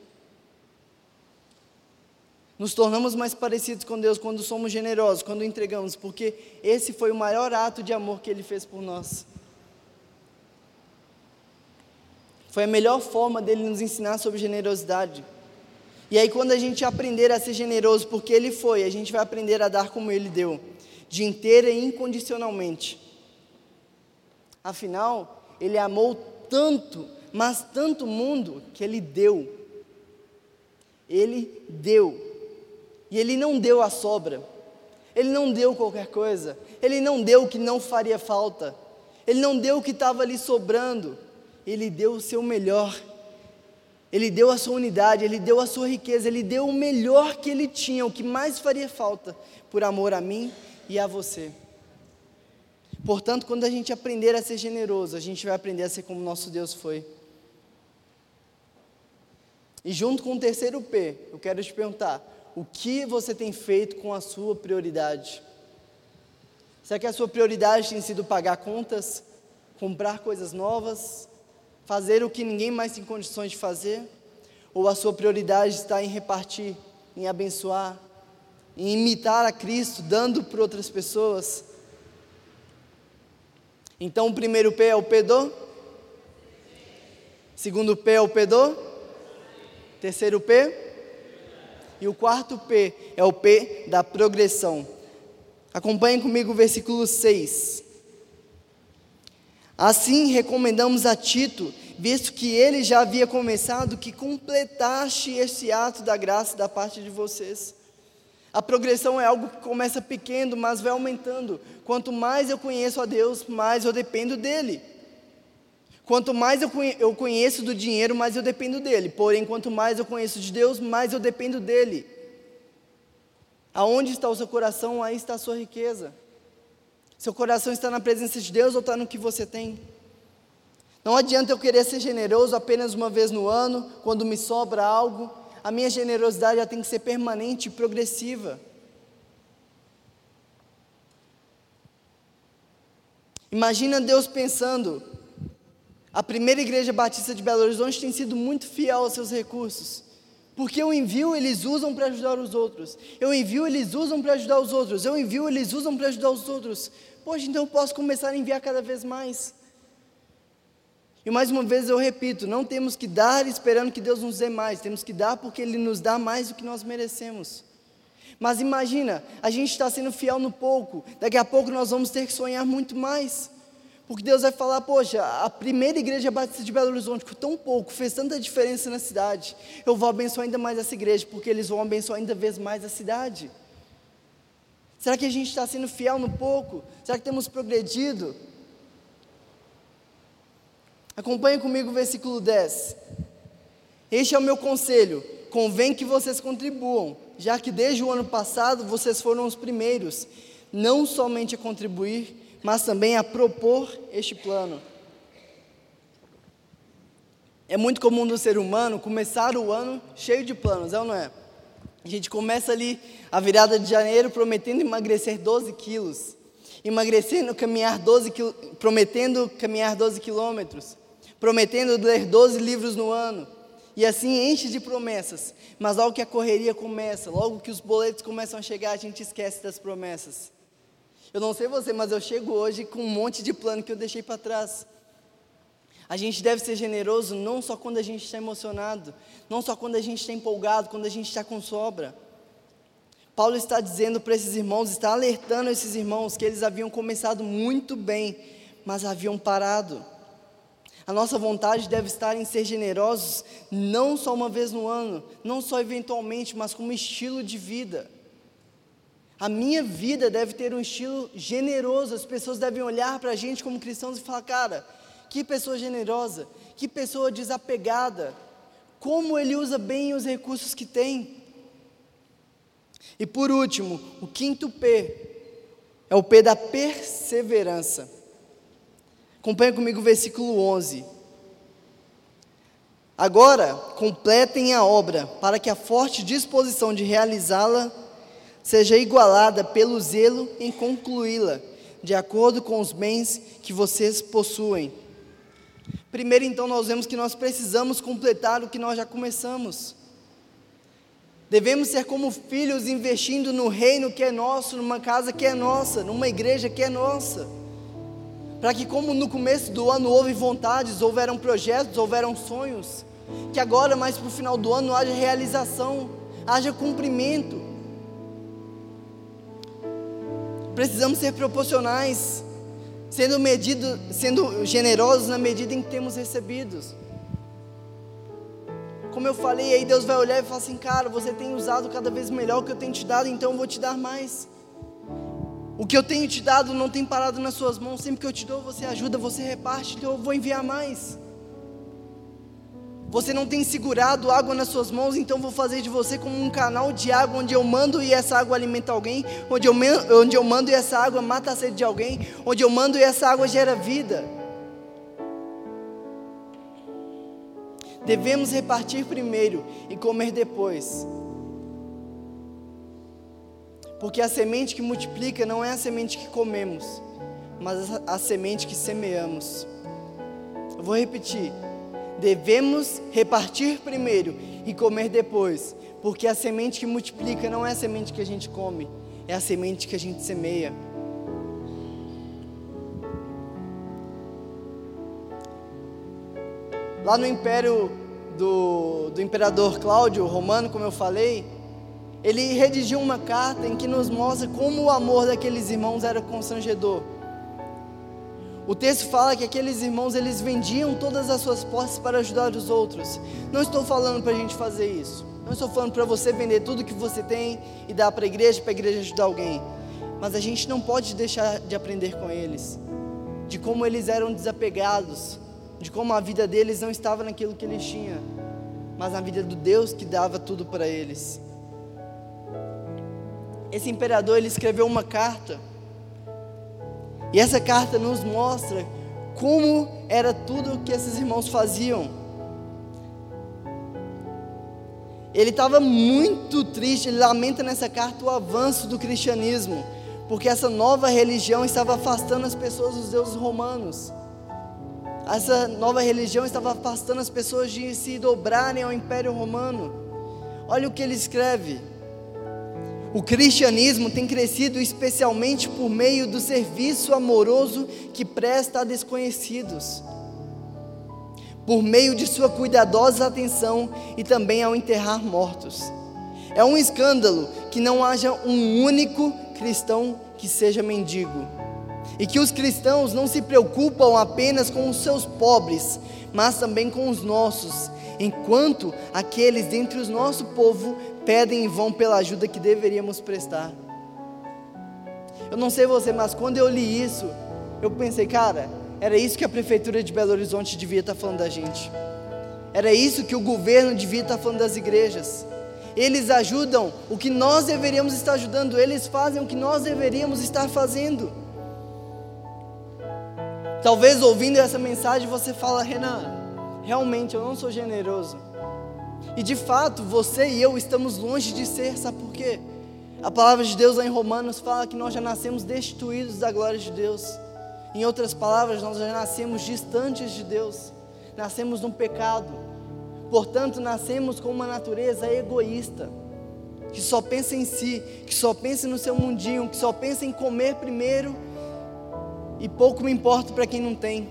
Speaker 1: Nos tornamos mais parecidos com Deus quando somos generosos, quando entregamos, porque esse foi o maior ato de amor que Ele fez por nós. Foi a melhor forma dele nos ensinar sobre generosidade. E aí, quando a gente aprender a ser generoso, porque Ele foi, a gente vai aprender a dar como Ele deu, de inteira e incondicionalmente. Afinal, Ele amou tanto, mas tanto mundo que ele deu. Ele deu. E ele não deu a sobra. Ele não deu qualquer coisa. Ele não deu o que não faria falta. Ele não deu o que estava ali sobrando. Ele deu o seu melhor. Ele deu a sua unidade, ele deu a sua riqueza, ele deu o melhor que ele tinha, o que mais faria falta, por amor a mim e a você. Portanto, quando a gente aprender a ser generoso, a gente vai aprender a ser como nosso Deus foi. E junto com o terceiro P, eu quero te perguntar: o que você tem feito com a sua prioridade? Será que a sua prioridade tem sido pagar contas, comprar coisas novas, fazer o que ninguém mais tem condições de fazer? Ou a sua prioridade está em repartir, em abençoar, em imitar a Cristo, dando para outras pessoas? Então, o primeiro P é o pedô. Segundo P é o pedô. Terceiro P. E o quarto P é o P da progressão. Acompanhe comigo o versículo 6. Assim recomendamos a Tito, visto que ele já havia começado, que completaste esse ato da graça da parte de vocês. A progressão é algo que começa pequeno, mas vai aumentando. Quanto mais eu conheço a Deus, mais eu dependo dele. Quanto mais eu conheço do dinheiro, mais eu dependo dele. Porém, quanto mais eu conheço de Deus, mais eu dependo dele. Aonde está o seu coração, aí está a sua riqueza. Seu coração está na presença de Deus ou está no que você tem? Não adianta eu querer ser generoso apenas uma vez no ano, quando me sobra algo. A minha generosidade já tem que ser permanente e progressiva. Imagina Deus pensando, a primeira igreja batista de Belo Horizonte tem sido muito fiel aos seus recursos. Porque eu envio, eles usam para ajudar os outros. Eu envio, eles usam para ajudar os outros. Eu envio, eles usam para ajudar os outros. Poxa, então eu posso começar a enviar cada vez mais. E mais uma vez eu repito: não temos que dar esperando que Deus nos dê mais, temos que dar porque Ele nos dá mais do que nós merecemos. Mas imagina, a gente está sendo fiel no pouco, daqui a pouco nós vamos ter que sonhar muito mais. Porque Deus vai falar, poxa, a primeira igreja batista de Belo Horizonte, com tão pouco, fez tanta diferença na cidade. Eu vou abençoar ainda mais essa igreja, porque eles vão abençoar ainda vez mais a cidade. Será que a gente está sendo fiel no pouco? Será que temos progredido? Acompanhe comigo o versículo 10. Este é o meu conselho: convém que vocês contribuam, já que desde o ano passado vocês foram os primeiros, não somente a contribuir, mas também a propor este plano. É muito comum do ser humano começar o ano cheio de planos, é ou não é? A gente começa ali a virada de janeiro prometendo emagrecer 12 quilos, emagrecendo, caminhar 12 prometendo caminhar 12 quilômetros, prometendo ler 12 livros no ano, e assim enche de promessas. Mas logo que a correria começa, logo que os boletos começam a chegar, a gente esquece das promessas. Eu não sei você, mas eu chego hoje com um monte de plano que eu deixei para trás. A gente deve ser generoso não só quando a gente está emocionado, não só quando a gente está empolgado, quando a gente está com sobra. Paulo está dizendo para esses irmãos, está alertando esses irmãos que eles haviam começado muito bem, mas haviam parado. A nossa vontade deve estar em ser generosos, não só uma vez no ano, não só eventualmente, mas como estilo de vida. A minha vida deve ter um estilo generoso. As pessoas devem olhar para a gente como cristãos e falar: cara, que pessoa generosa, que pessoa desapegada, como ele usa bem os recursos que tem. E por último, o quinto P é o P da perseverança. Acompanha comigo o versículo 11. Agora, completem a obra, para que a forte disposição de realizá-la seja igualada pelo zelo em concluí-la, de acordo com os bens que vocês possuem. Primeiro, então, nós vemos que nós precisamos completar o que nós já começamos. Devemos ser como filhos investindo no reino que é nosso, numa casa que é nossa, numa igreja que é nossa. Para que, como no começo do ano houve vontades, houveram projetos, houveram sonhos, que agora, mais para o final do ano, haja realização, haja cumprimento. Precisamos ser proporcionais, sendo medido, sendo generosos na medida em que temos recebidos. Como eu falei, aí Deus vai olhar e falar assim: Cara, você tem usado cada vez melhor o que eu tenho te dado, então eu vou te dar mais. O que eu tenho te dado não tem parado nas suas mãos, sempre que eu te dou, você ajuda, você reparte, então eu vou enviar mais. Você não tem segurado água nas suas mãos, então vou fazer de você como um canal de água onde eu mando e essa água alimenta alguém, onde eu, onde eu mando e essa água mata a sede de alguém, onde eu mando e essa água gera vida. Devemos repartir primeiro e comer depois. Porque a semente que multiplica não é a semente que comemos, mas a, semente que semeamos. Eu vou repetir. Devemos repartir primeiro e comer depois, porque a semente que multiplica não é a semente que a gente come, é a semente que a gente semeia. Lá no império do, do imperador Cláudio Romano, como eu falei, ele redigiu uma carta em que nos mostra como o amor daqueles irmãos era constrangedor. O texto fala que aqueles irmãos eles vendiam todas as suas posses para ajudar os outros. Não estou falando para a gente fazer isso. Não estou falando para você vender tudo que você tem e dar para a igreja, para a igreja ajudar alguém. Mas a gente não pode deixar de aprender com eles, de como eles eram desapegados, de como a vida deles não estava naquilo que eles tinham, mas na vida do Deus que dava tudo para eles. Esse imperador ele escreveu uma carta, e essa carta nos mostra como era tudo que esses irmãos faziam. Ele estava muito triste, ele lamenta nessa carta o avanço do cristianismo, porque essa nova religião estava afastando as pessoas dos deuses romanos. Essa nova religião estava afastando as pessoas de se dobrarem ao Império Romano. Olha o que ele escreve. O cristianismo tem crescido especialmente por meio do serviço amoroso que presta a desconhecidos, por meio de sua cuidadosa atenção e também ao enterrar mortos. É um escândalo que não haja um único cristão que seja mendigo e que os cristãos não se preocupam apenas com os seus pobres, mas também com os nossos, enquanto aqueles dentre o nosso povo pedem em vão pela ajuda que deveríamos prestar. Eu não sei você, mas quando eu li isso, eu pensei, cara, era isso que a prefeitura de Belo Horizonte devia estar falando da gente. Era isso que o governo devia estar falando das igrejas. Eles ajudam o que nós deveríamos estar ajudando, eles fazem o que nós deveríamos estar fazendo. Talvez ouvindo essa mensagem você fala, Renan, realmente eu não sou generoso. E de fato, você e eu estamos longe de ser, sabe por quê? A palavra de Deus lá em Romanos fala que nós já nascemos destituídos da glória de Deus. Em outras palavras, nós já nascemos distantes de Deus, nascemos num pecado. Portanto, nascemos com uma natureza egoísta, que só pensa em si, que só pensa no seu mundinho, que só pensa em comer primeiro e pouco me importa para quem não tem.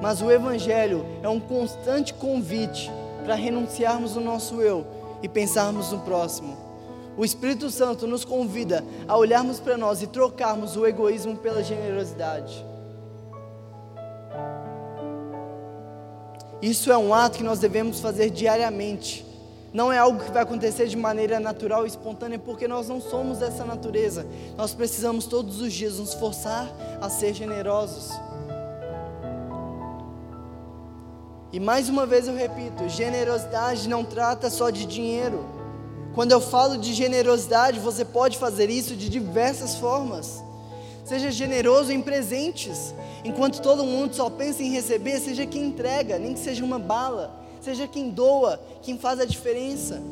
Speaker 1: Mas o Evangelho é um constante convite para renunciarmos o nosso eu e pensarmos no próximo. O Espírito Santo nos convida a olharmos para nós e trocarmos o egoísmo pela generosidade. Isso é um ato que nós devemos fazer diariamente não é algo que vai acontecer de maneira natural e espontânea, porque nós não somos dessa natureza. Nós precisamos todos os dias nos forçar a ser generosos. E mais uma vez eu repito: generosidade não trata só de dinheiro. Quando eu falo de generosidade, você pode fazer isso de diversas formas. Seja generoso em presentes. Enquanto todo mundo só pensa em receber, seja quem entrega, nem que seja uma bala Seja quem doa, quem faz a diferença.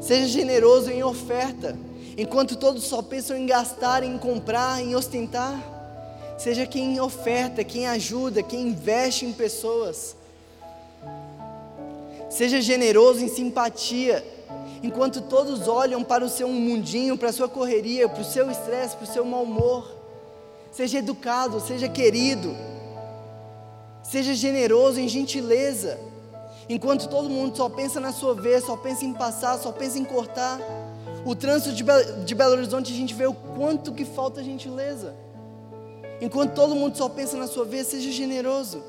Speaker 1: Seja generoso em oferta, enquanto todos só pensam em gastar, em comprar, em ostentar. Seja quem oferta, quem ajuda, quem investe em pessoas. Seja generoso em simpatia, enquanto todos olham para o seu mundinho, para a sua correria, para o seu estresse, para o seu mau humor. Seja educado, seja querido. Seja generoso em gentileza. Enquanto todo mundo só pensa na sua vez, só pensa em passar, só pensa em cortar. O trânsito de, Be de Belo Horizonte a gente vê o quanto que falta gentileza. Enquanto todo mundo só pensa na sua vez, seja generoso.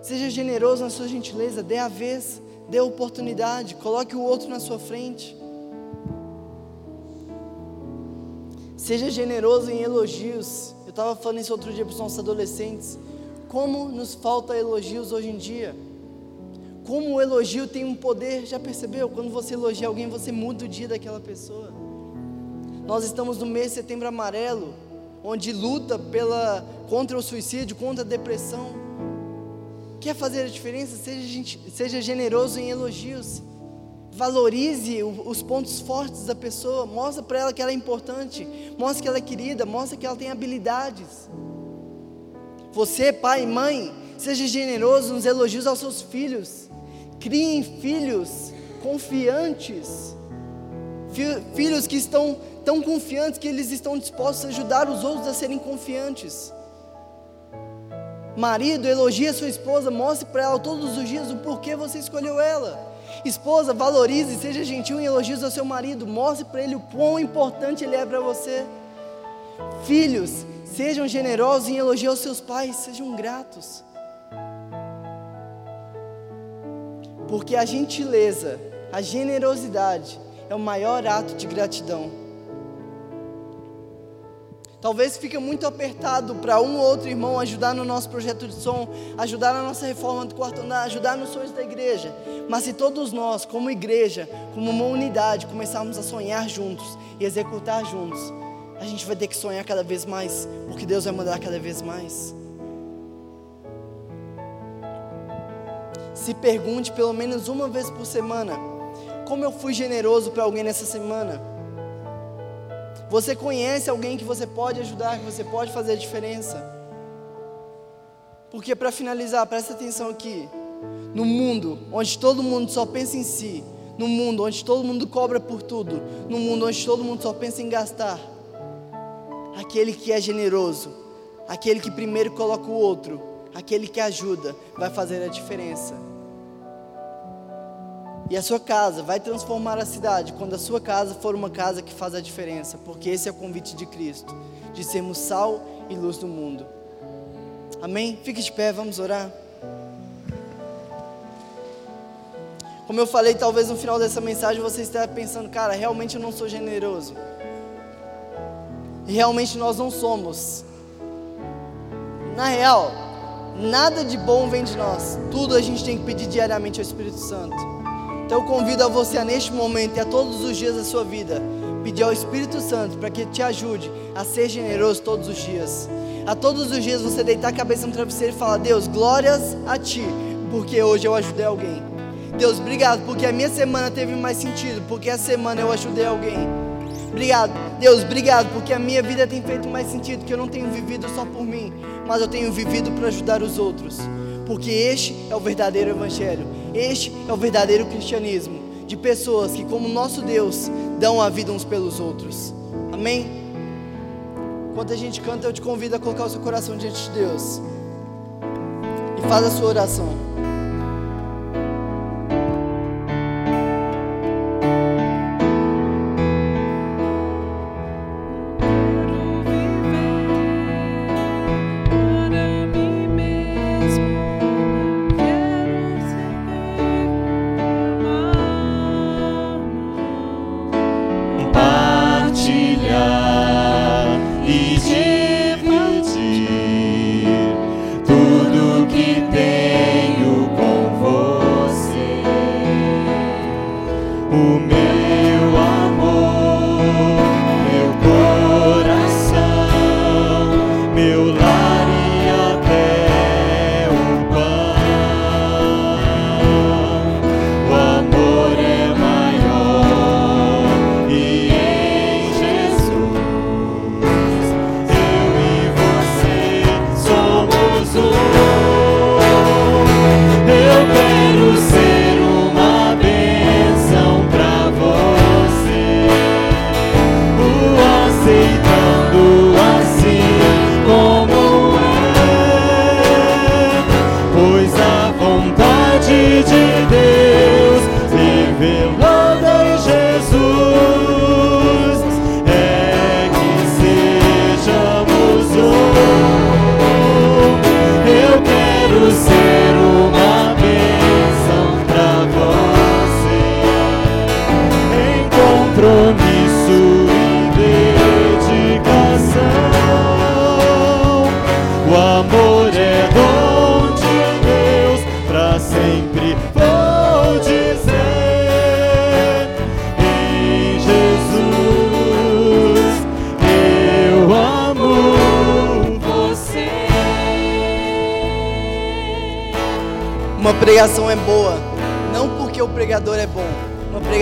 Speaker 1: Seja generoso na sua gentileza, dê a vez, dê a oportunidade, coloque o outro na sua frente. Seja generoso em elogios. Eu estava falando isso outro dia para os nossos adolescentes. Como nos falta elogios hoje em dia. Como o elogio tem um poder, já percebeu? Quando você elogia alguém, você muda o dia daquela pessoa. Nós estamos no mês de setembro amarelo, onde luta pela, contra o suicídio, contra a depressão. Quer fazer a diferença? Seja, seja generoso em elogios. Valorize os pontos fortes da pessoa, mostra para ela que ela é importante, mostra que ela é querida, mostra que ela tem habilidades. Você, pai e mãe, seja generoso nos elogios aos seus filhos. Criem filhos confiantes. Filhos que estão tão confiantes que eles estão dispostos a ajudar os outros a serem confiantes. Marido, elogie a sua esposa, mostre para ela todos os dias o porquê você escolheu ela. Esposa, valorize, seja gentil em elogios ao seu marido, mostre para ele o quão importante ele é para você. Filhos, sejam generosos em elogiar aos seus pais, sejam gratos. Porque a gentileza, a generosidade é o maior ato de gratidão. Talvez fique muito apertado para um ou outro irmão ajudar no nosso projeto de som, ajudar na nossa reforma do quarto andar, ajudar nos sonhos da igreja. Mas se todos nós, como igreja, como uma unidade, começarmos a sonhar juntos e executar juntos, a gente vai ter que sonhar cada vez mais, porque Deus vai mandar cada vez mais. Se pergunte pelo menos uma vez por semana: como eu fui generoso para alguém nessa semana? Você conhece alguém que você pode ajudar, que você pode fazer a diferença? Porque para finalizar, presta atenção aqui. No mundo onde todo mundo só pensa em si, no mundo onde todo mundo cobra por tudo, no mundo onde todo mundo só pensa em gastar, aquele que é generoso, aquele que primeiro coloca o outro, aquele que ajuda, vai fazer a diferença. E a sua casa vai transformar a cidade quando a sua casa for uma casa que faz a diferença, porque esse é o convite de Cristo, de sermos sal e luz do mundo. Amém? Fique de pé, vamos orar. Como eu falei, talvez no final dessa mensagem você esteja pensando, cara, realmente eu não sou generoso. E realmente nós não somos. Na real, nada de bom vem de nós. Tudo a gente tem que pedir diariamente ao Espírito Santo. Então eu convido a você a neste momento e a todos os dias da sua vida pedir ao Espírito Santo para que te ajude a ser generoso todos os dias. A todos os dias você deitar a cabeça no travesseiro e falar: Deus, glórias a Ti, porque hoje eu ajudei alguém. Deus, obrigado porque a minha semana teve mais sentido, porque a semana eu ajudei alguém. Obrigado, Deus, obrigado porque a minha vida tem feito mais sentido, que eu não tenho vivido só por mim, mas eu tenho vivido para ajudar os outros porque este é o verdadeiro Evangelho, este é o verdadeiro cristianismo, de pessoas que, como nosso Deus, dão a vida uns pelos outros. Amém? Enquanto a gente canta, eu te convido a colocar o seu coração diante de Deus e faz a sua oração.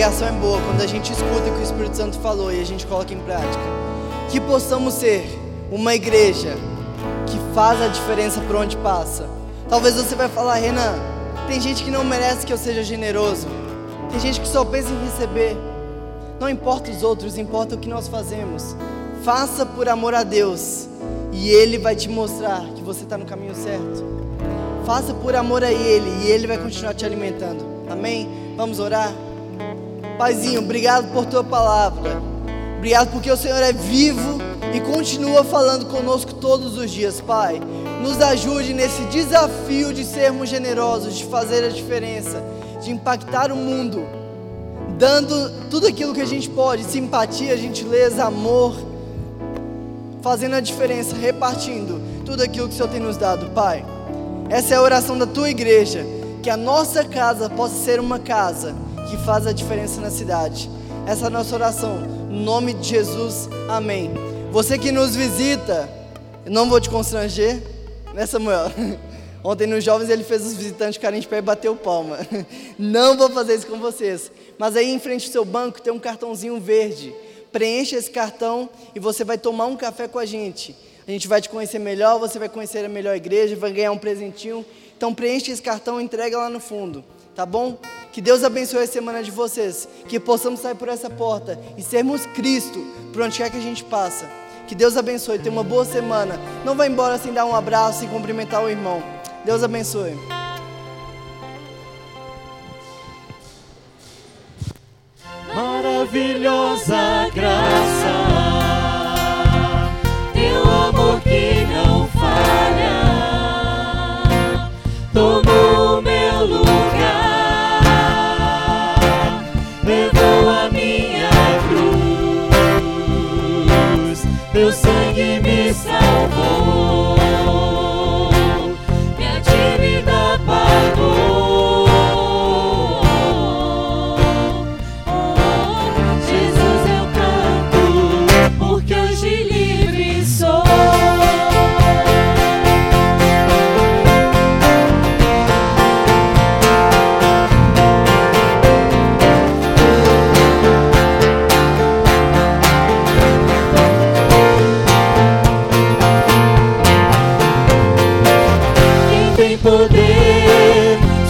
Speaker 1: Pregação é boa, quando a gente escuta o que o Espírito Santo falou e a gente coloca em prática. Que possamos ser uma igreja que faz a diferença por onde passa. Talvez você vai falar, Renan, tem gente que não merece que eu seja generoso. Tem gente que só pensa em receber. Não importa os outros, importa o que nós fazemos. Faça por amor a Deus e Ele vai te mostrar que você está no caminho certo. Faça por amor a Ele e Ele vai continuar te alimentando. Amém? Vamos orar? Paizinho, obrigado por tua palavra. Obrigado porque o Senhor é vivo e continua falando conosco todos os dias, Pai. Nos ajude nesse desafio de sermos generosos, de fazer a diferença, de impactar o mundo, dando tudo aquilo que a gente pode: simpatia, gentileza, amor, fazendo a diferença, repartindo tudo aquilo que o Senhor tem nos dado, Pai. Essa é a oração da tua igreja, que a nossa casa possa ser uma casa que faz a diferença na cidade. Essa é a nossa oração, no nome de Jesus, amém. Você que nos visita, não vou te constranger, né, Samuel? Ontem nos jovens ele fez os visitantes ficarem de pé e bateu palma. Não vou fazer isso com vocês. Mas aí em frente ao seu banco tem um cartãozinho verde. Preencha esse cartão e você vai tomar um café com a gente. A gente vai te conhecer melhor, você vai conhecer a melhor igreja, vai ganhar um presentinho. Então preencha esse cartão e entrega lá no fundo, tá bom? Que Deus abençoe a semana de vocês, que possamos sair por essa porta e sermos Cristo por onde quer que a gente passa. Que Deus abençoe, tenha uma boa semana. Não vá embora sem dar um abraço e cumprimentar o irmão. Deus abençoe.
Speaker 2: Maravilhosa graça,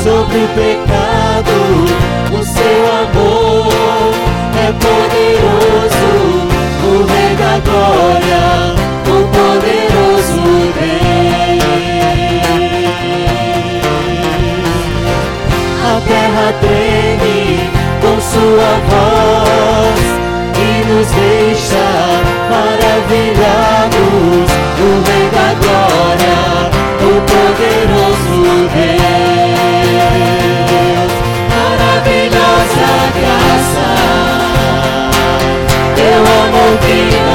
Speaker 2: sobre o pecado, o seu amor é poderoso, o Rei da Glória, o poderoso Deus. A terra treme com sua voz e nos deixa maravilhados. O Rei maravilhosa graça, teu amor que